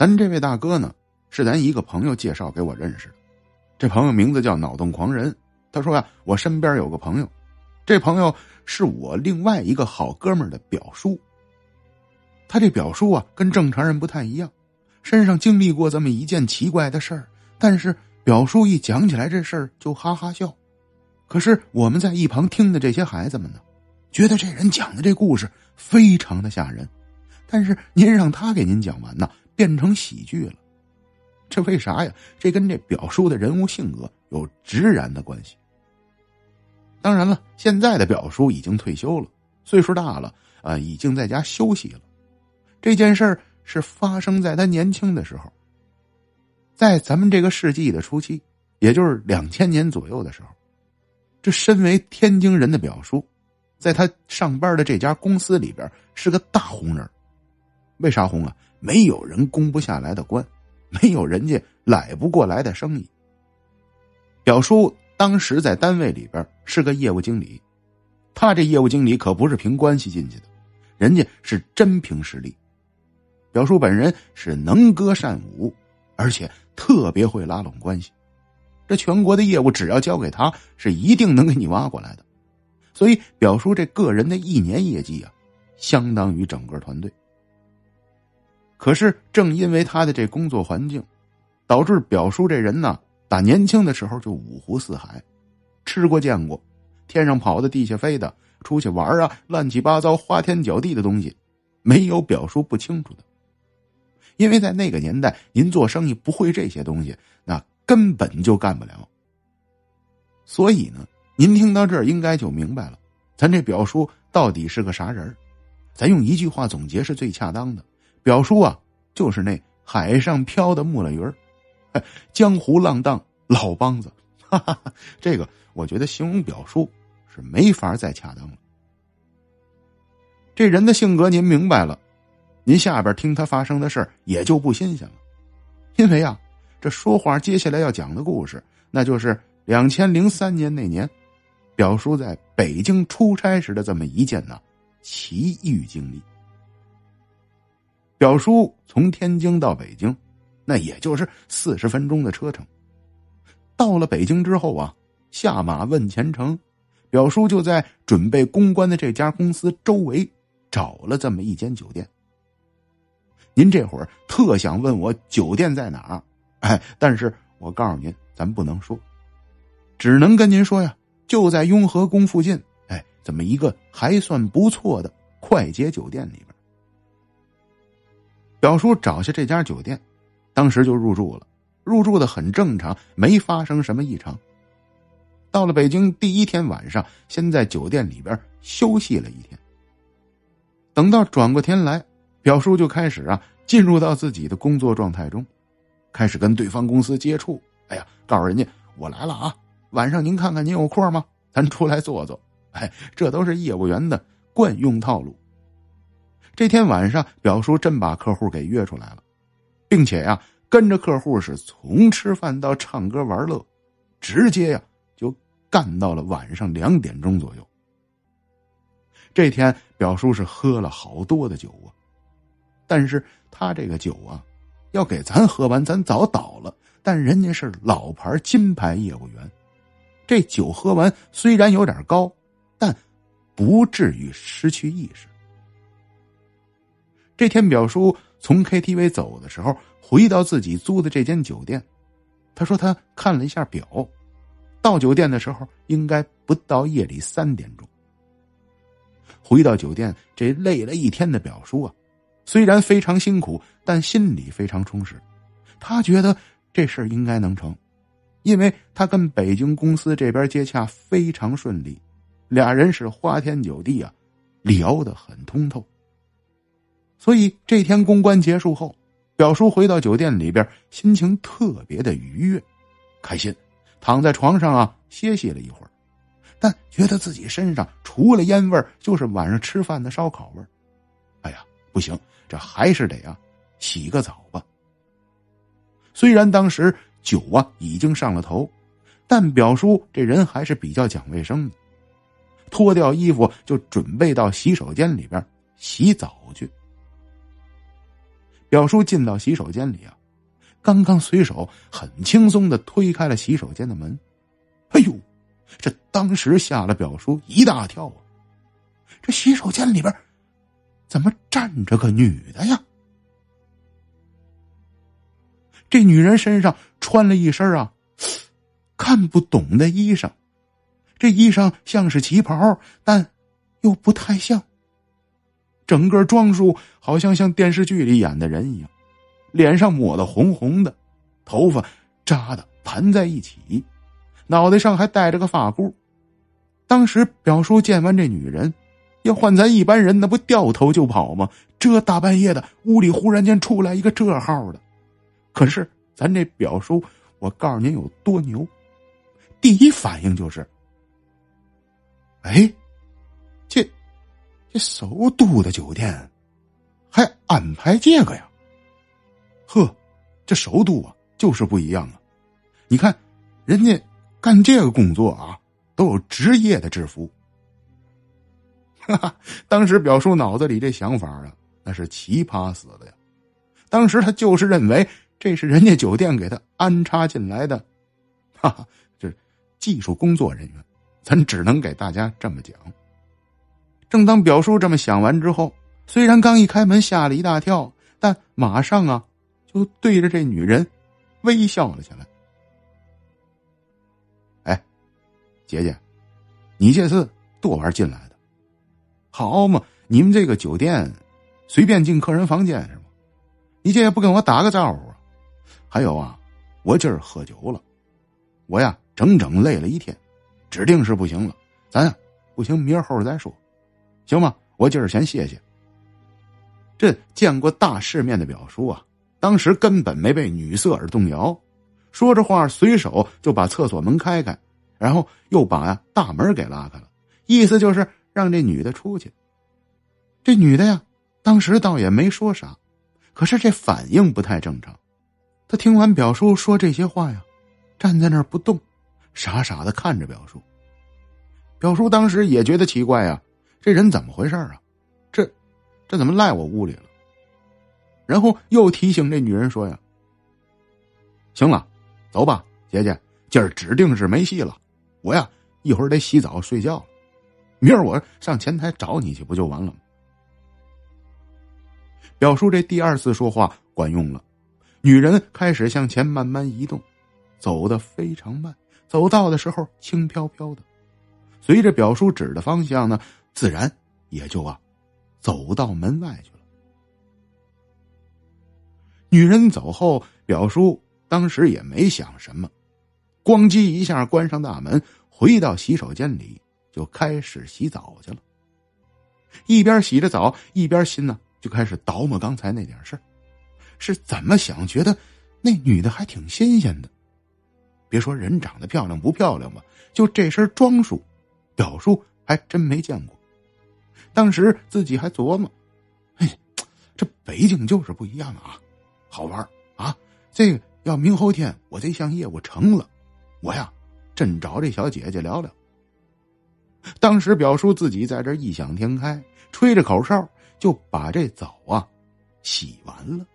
咱这位大哥呢，是咱一个朋友介绍给我认识的。这朋友名字叫脑洞狂人。他说呀，我身边有个朋友，这朋友是我另外一个好哥们的表叔。他这表叔啊，跟正常人不太一样，身上经历过这么一件奇怪的事儿。但是表叔一讲起来这事儿就哈哈笑。可是我们在一旁听的这些孩子们呢，觉得这人讲的这故事非常的吓人。但是您让他给您讲完呢，变成喜剧了，这为啥呀？这跟这表叔的人物性格有直然的关系。当然了，现在的表叔已经退休了，岁数大了啊，已经在家休息了。这件事儿是发生在他年轻的时候，在咱们这个世纪的初期，也就是两千年左右的时候，这身为天津人的表叔，在他上班的这家公司里边是个大红人。为啥红啊？没有人攻不下来的关，没有人家揽不过来的生意。表叔。当时在单位里边是个业务经理，他这业务经理可不是凭关系进去的，人家是真凭实力。表叔本人是能歌善舞，而且特别会拉拢关系，这全国的业务只要交给他，是一定能给你挖过来的。所以表叔这个人的一年业绩啊，相当于整个团队。可是正因为他的这工作环境，导致表叔这人呢。打年轻的时候就五湖四海，吃过见过，天上跑的地下飞的，出去玩啊，乱七八糟花天酒地的东西，没有表叔不清楚的。因为在那个年代，您做生意不会这些东西，那根本就干不了。所以呢，您听到这儿应该就明白了，咱这表叔到底是个啥人咱用一句话总结是最恰当的：表叔啊，就是那海上漂的木了鱼儿。江湖浪荡老梆子，哈哈哈，这个我觉得形容表叔是没法再恰当了。这人的性格您明白了，您下边听他发生的事儿也就不新鲜了，因为啊，这说话接下来要讲的故事，那就是两千零三年那年，表叔在北京出差时的这么一件呢奇遇经历。表叔从天津到北京。那也就是四十分钟的车程。到了北京之后啊，下马问前程，表叔就在准备公关的这家公司周围找了这么一间酒店。您这会儿特想问我酒店在哪儿？哎，但是我告诉您，咱不能说，只能跟您说呀，就在雍和宫附近。哎，这么一个还算不错的快捷酒店里边。表叔找下这家酒店。当时就入住了，入住的很正常，没发生什么异常。到了北京第一天晚上，先在酒店里边休息了一天。等到转过天来，表叔就开始啊进入到自己的工作状态中，开始跟对方公司接触。哎呀，告诉人家我来了啊，晚上您看看您有空吗？咱出来坐坐。哎，这都是业务员的惯用套路。这天晚上，表叔真把客户给约出来了。并且呀，跟着客户是从吃饭到唱歌玩乐，直接呀就干到了晚上两点钟左右。这天表叔是喝了好多的酒啊，但是他这个酒啊，要给咱喝完，咱早倒了。但人家是老牌金牌业务员，这酒喝完虽然有点高，但不至于失去意识。这天表叔。从 KTV 走的时候，回到自己租的这间酒店，他说他看了一下表，到酒店的时候应该不到夜里三点钟。回到酒店，这累了一天的表叔啊，虽然非常辛苦，但心里非常充实。他觉得这事儿应该能成，因为他跟北京公司这边接洽非常顺利，俩人是花天酒地啊，聊得很通透。所以这天公关结束后，表叔回到酒店里边，心情特别的愉悦，开心，躺在床上啊歇息了一会儿，但觉得自己身上除了烟味就是晚上吃饭的烧烤味哎呀，不行，这还是得啊洗个澡吧。虽然当时酒啊已经上了头，但表叔这人还是比较讲卫生的，脱掉衣服就准备到洗手间里边洗澡去。表叔进到洗手间里啊，刚刚随手很轻松的推开了洗手间的门，哎呦，这当时吓了表叔一大跳啊！这洗手间里边怎么站着个女的呀？这女人身上穿了一身啊，看不懂的衣裳，这衣裳像是旗袍，但又不太像。整个装束好像像电视剧里演的人一样，脸上抹的红红的，头发扎的盘在一起，脑袋上还戴着个发箍。当时表叔见完这女人，要换咱一般人，那不掉头就跑吗？这大半夜的，屋里忽然间出来一个这号的。可是咱这表叔，我告诉您有多牛，第一反应就是，哎，这这首都的酒店还安排这个呀？呵，这首都啊就是不一样啊！你看，人家干这个工作啊都有职业的制服。哈哈，当时表叔脑子里这想法啊，那是奇葩死的呀！当时他就是认为。这是人家酒店给他安插进来的，哈哈，这技术工作人员，咱只能给大家这么讲。正当表叔这么想完之后，虽然刚一开门吓了一大跳，但马上啊，就对着这女人微笑了起来。哎，姐姐，你这是多玩进来的？好嘛，你们这个酒店随便进客人房间是吗？你这也不跟我打个招呼啊？还有啊，我今儿喝酒了，我呀整整累了一天，指定是不行了。咱呀不行，明儿后再说，行吗？我今儿先谢谢。这见过大世面的表叔啊，当时根本没被女色而动摇，说着话，随手就把厕所门开开，然后又把呀大门给拉开了，意思就是让这女的出去。这女的呀，当时倒也没说啥，可是这反应不太正常。他听完表叔说这些话呀，站在那儿不动，傻傻的看着表叔。表叔当时也觉得奇怪呀，这人怎么回事啊？这这怎么赖我屋里了？然后又提醒这女人说呀：“行了，走吧，姐姐，今儿指定是没戏了。我呀，一会儿得洗澡睡觉，明儿我上前台找你去，不就完了吗？”表叔这第二次说话管用了。女人开始向前慢慢移动，走得非常慢，走到的时候轻飘飘的，随着表叔指的方向呢，自然也就啊，走到门外去了。女人走后，表叔当时也没想什么，咣叽一下关上大门，回到洗手间里就开始洗澡去了。一边洗着澡，一边心呢就开始叨磨刚才那点事儿。是怎么想？觉得那女的还挺新鲜的。别说人长得漂亮不漂亮吧，就这身装束，表叔还真没见过。当时自己还琢磨：“哎，这北京就是不一样啊，好玩啊！这个要明后天我这项业务成了，我呀真找这小姐姐聊聊。”当时表叔自己在这异想天开，吹着口哨就把这澡啊洗完了。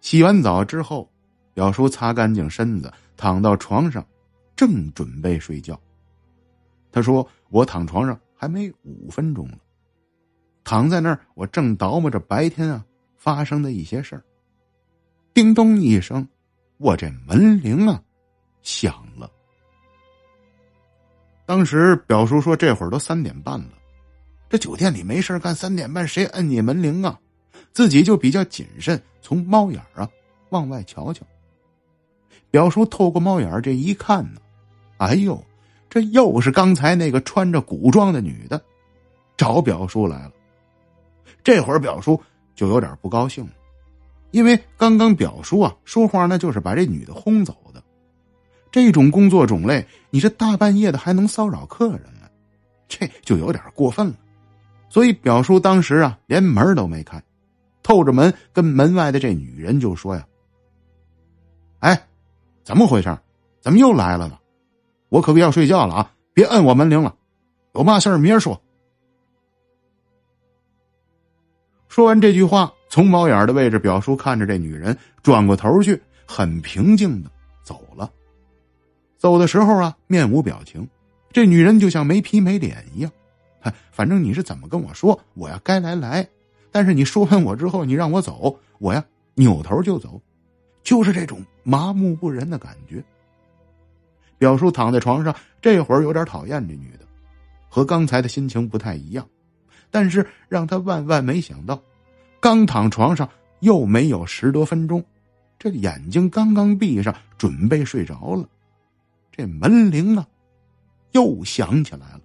洗完澡之后，表叔擦干净身子，躺到床上，正准备睡觉。他说：“我躺床上还没五分钟了，躺在那儿，我正琢磨着白天啊发生的一些事儿。叮咚一声，我这门铃啊响了。当时表叔说：这会儿都三点半了，这酒店里没事干，三点半谁摁你门铃啊？”自己就比较谨慎，从猫眼啊往外瞧瞧。表叔透过猫眼这一看呢，哎呦，这又是刚才那个穿着古装的女的，找表叔来了。这会儿表叔就有点不高兴了，因为刚刚表叔啊说话那就是把这女的轰走的。这种工作种类，你这大半夜的还能骚扰客人呢，这就有点过分了。所以表叔当时啊连门都没开。透着门跟门外的这女人就说呀：“哎，怎么回事？怎么又来了呢？我可不要睡觉了啊！别摁我门铃了，有嘛事儿明儿说。”说完这句话，从猫眼的位置，表叔看着这女人，转过头去，很平静的走了。走的时候啊，面无表情，这女人就像没皮没脸一样。反正你是怎么跟我说，我呀该来来。但是你说完我之后，你让我走，我呀扭头就走，就是这种麻木不仁的感觉。表叔躺在床上，这会儿有点讨厌这女的，和刚才的心情不太一样。但是让他万万没想到，刚躺床上又没有十多分钟，这眼睛刚刚闭上，准备睡着了，这门铃啊又响起来了。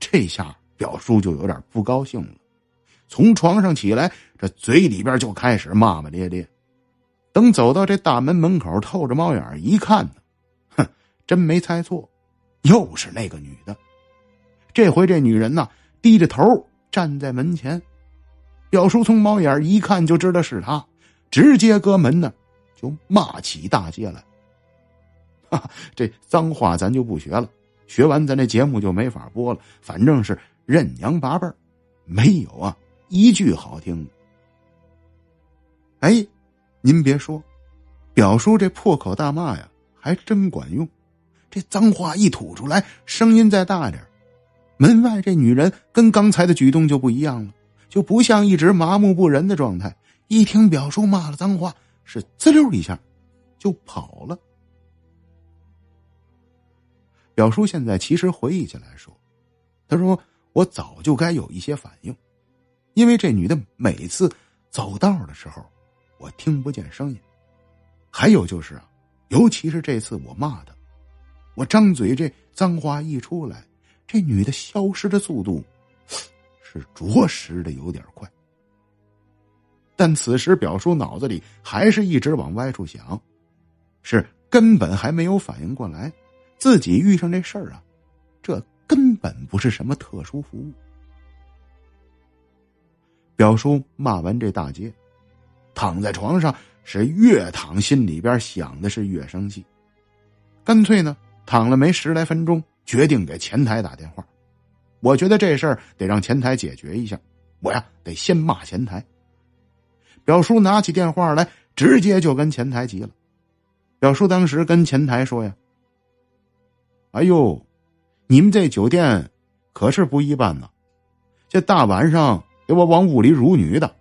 这下表叔就有点不高兴了，从床上起来，这嘴里边就开始骂骂咧咧。等走到这大门门口，透着猫眼一看呢，哼，真没猜错，又是那个女的。这回这女人呢，低着头站在门前，表叔从猫眼一看就知道是她，直接搁门呢就骂起大街来。哈，这脏话咱就不学了，学完咱这节目就没法播了。反正是任娘八辈，没有啊一句好听的。哎，您别说，表叔这破口大骂呀，还真管用。这脏话一吐出来，声音再大点门外这女人跟刚才的举动就不一样了，就不像一直麻木不仁的状态。一听表叔骂了脏话，是滋溜一下就跑了。表叔现在其实回忆起来说：“他说我早就该有一些反应，因为这女的每次走道的时候，我听不见声音。还有就是啊，尤其是这次我骂她，我张嘴这脏话一出来。”这女的消失的速度是着实的有点快，但此时表叔脑子里还是一直往歪处想，是根本还没有反应过来，自己遇上这事儿啊，这根本不是什么特殊服务。表叔骂完这大街，躺在床上是越躺心里边想的是越生气，干脆呢躺了没十来分钟。决定给前台打电话，我觉得这事儿得让前台解决一下。我呀，得先骂前台。表叔拿起电话来，直接就跟前台急了。表叔当时跟前台说：“呀，哎呦，你们这酒店可是不一般呐！这大晚上给我往屋里辱女的，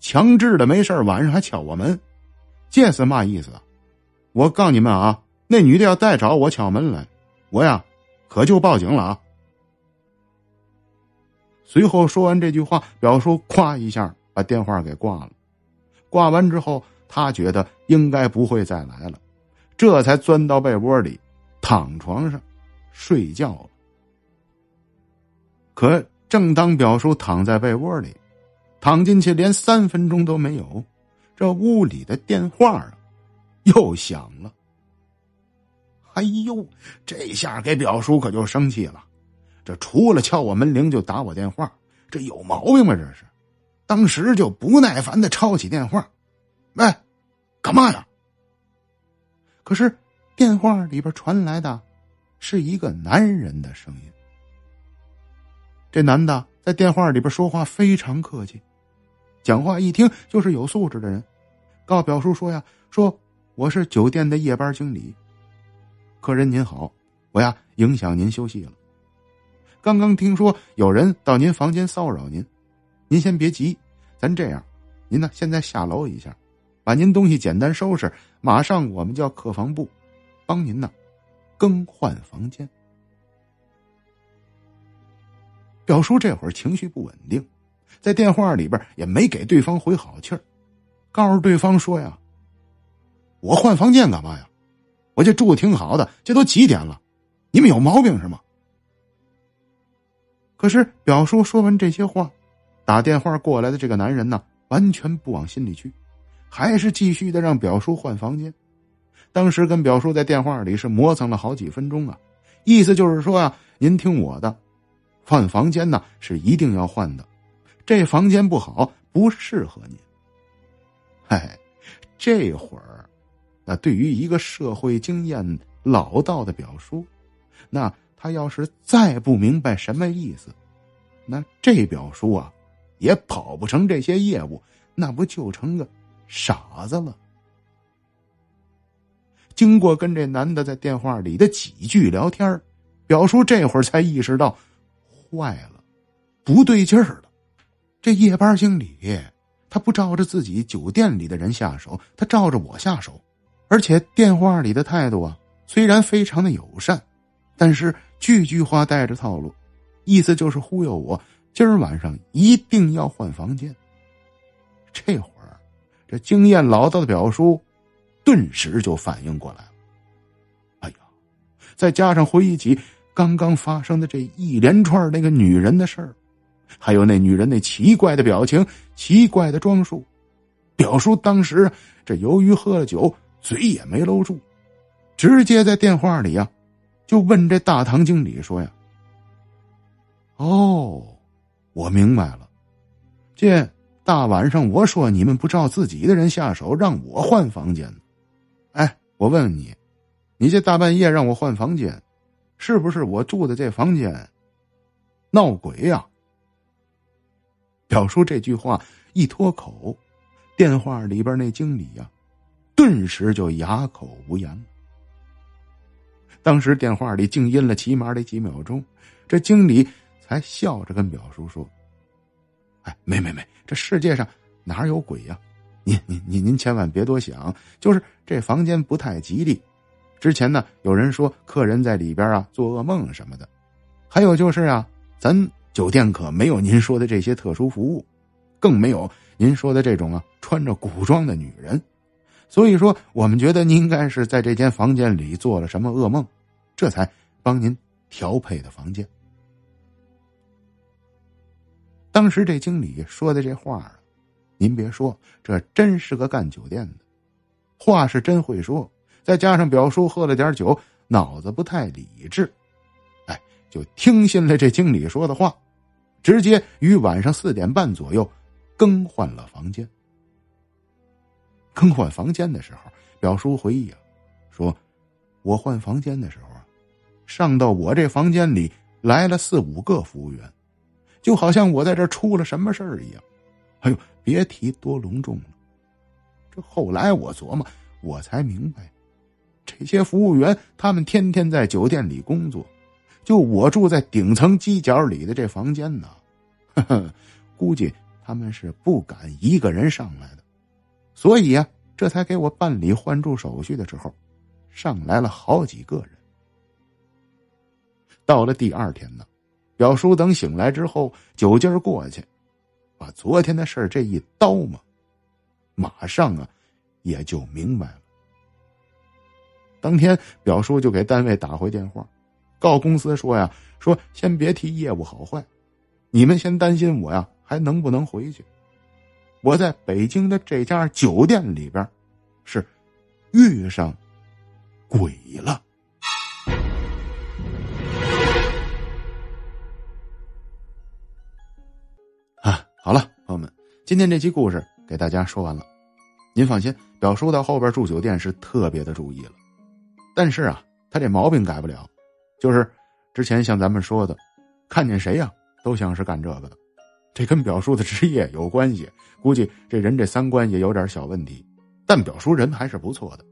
强制的没事晚上还敲我门，这是嘛意思啊？我告诉你们啊，那女的要再找我敲门来，我呀。”可就报警了啊！随后说完这句话，表叔咵一下把电话给挂了。挂完之后，他觉得应该不会再来了，这才钻到被窝里，躺床上睡觉了。可正当表叔躺在被窝里，躺进去连三分钟都没有，这屋里的电话啊又响了。哎呦，这下给表叔可就生气了。这除了敲我门铃，就打我电话，这有毛病吗？这是，当时就不耐烦的抄起电话，喂，干嘛呀？可是电话里边传来的是一个男人的声音。这男的在电话里边说话非常客气，讲话一听就是有素质的人。告表叔说呀，说我是酒店的夜班经理。客人您好，我呀影响您休息了。刚刚听说有人到您房间骚扰您，您先别急，咱这样，您呢现在下楼一下，把您东西简单收拾，马上我们叫客房部帮您呢更换房间。表叔这会儿情绪不稳定，在电话里边也没给对方回好气儿，告诉对方说呀：“我换房间干嘛呀？”我这住的挺好的，这都几点了？你们有毛病是吗？可是表叔说完这些话，打电话过来的这个男人呢，完全不往心里去，还是继续的让表叔换房间。当时跟表叔在电话里是磨蹭了好几分钟啊，意思就是说啊，您听我的，换房间呢是一定要换的，这房间不好，不适合您。嗨，这会儿。那对于一个社会经验老道的表叔，那他要是再不明白什么意思，那这表叔啊，也跑不成这些业务，那不就成个傻子了？经过跟这男的在电话里的几句聊天表叔这会儿才意识到，坏了，不对劲儿了。这夜班经理他不照着自己酒店里的人下手，他照着我下手，而且电话里的态度啊，虽然非常的友善，但是句句话带着套路，意思就是忽悠我今儿晚上一定要换房间。这会儿，这经验老道的表叔顿时就反应过来了。哎呀，再加上回忆起。刚刚发生的这一连串那个女人的事儿，还有那女人那奇怪的表情、奇怪的装束，表叔当时这由于喝了酒，嘴也没搂住，直接在电话里呀，就问这大堂经理说呀：“哦，我明白了，这大晚上我说你们不照自己的人下手，让我换房间，哎，我问问你，你这大半夜让我换房间？”是不是我住的这房间闹鬼呀？表叔这句话一脱口，电话里边那经理呀，顿时就哑口无言了。当时电话里静音了起码得几秒钟，这经理才笑着跟表叔说：“哎，没没没，这世界上哪有鬼呀？您您您您千万别多想，就是这房间不太吉利。”之前呢，有人说客人在里边啊做噩梦什么的，还有就是啊，咱酒店可没有您说的这些特殊服务，更没有您说的这种啊穿着古装的女人，所以说我们觉得您应该是在这间房间里做了什么噩梦，这才帮您调配的房间。当时这经理说的这话啊，您别说，这真是个干酒店的，话是真会说。再加上表叔喝了点酒，脑子不太理智，哎，就听信了这经理说的话，直接于晚上四点半左右更换了房间。更换房间的时候，表叔回忆啊，说：“我换房间的时候啊，上到我这房间里来了四五个服务员，就好像我在这出了什么事儿一样。哎呦，别提多隆重了。这后来我琢磨，我才明白。”这些服务员，他们天天在酒店里工作，就我住在顶层犄角里的这房间呢，估计他们是不敢一个人上来的，所以呀，这才给我办理换住手续的时候，上来了好几个人。到了第二天呢，表叔等醒来之后，酒劲儿过去，把昨天的事这一刀嘛，马上啊，也就明白了。当天，表叔就给单位打回电话，告公司说呀：“说先别提业务好坏，你们先担心我呀，还能不能回去？我在北京的这家酒店里边，是遇上鬼了。”啊，好了，朋友们，今天这期故事给大家说完了。您放心，表叔到后边住酒店是特别的注意了。但是啊，他这毛病改不了，就是之前像咱们说的，看见谁呀都像是干这个的，这跟表叔的职业有关系。估计这人这三观也有点小问题，但表叔人还是不错的，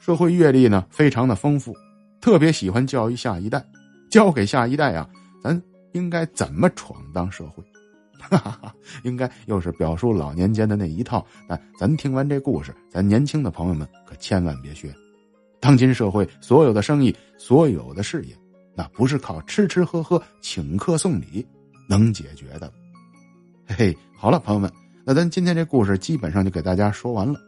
社会阅历呢非常的丰富，特别喜欢教育下一代，教给下一代啊，咱应该怎么闯荡社会。哈哈哈，应该又是表叔老年间的那一套。但咱听完这故事，咱年轻的朋友们可千万别学。当今社会，所有的生意，所有的事业，那不是靠吃吃喝喝、请客送礼能解决的。嘿嘿，好了，朋友们，那咱今天这故事基本上就给大家说完了。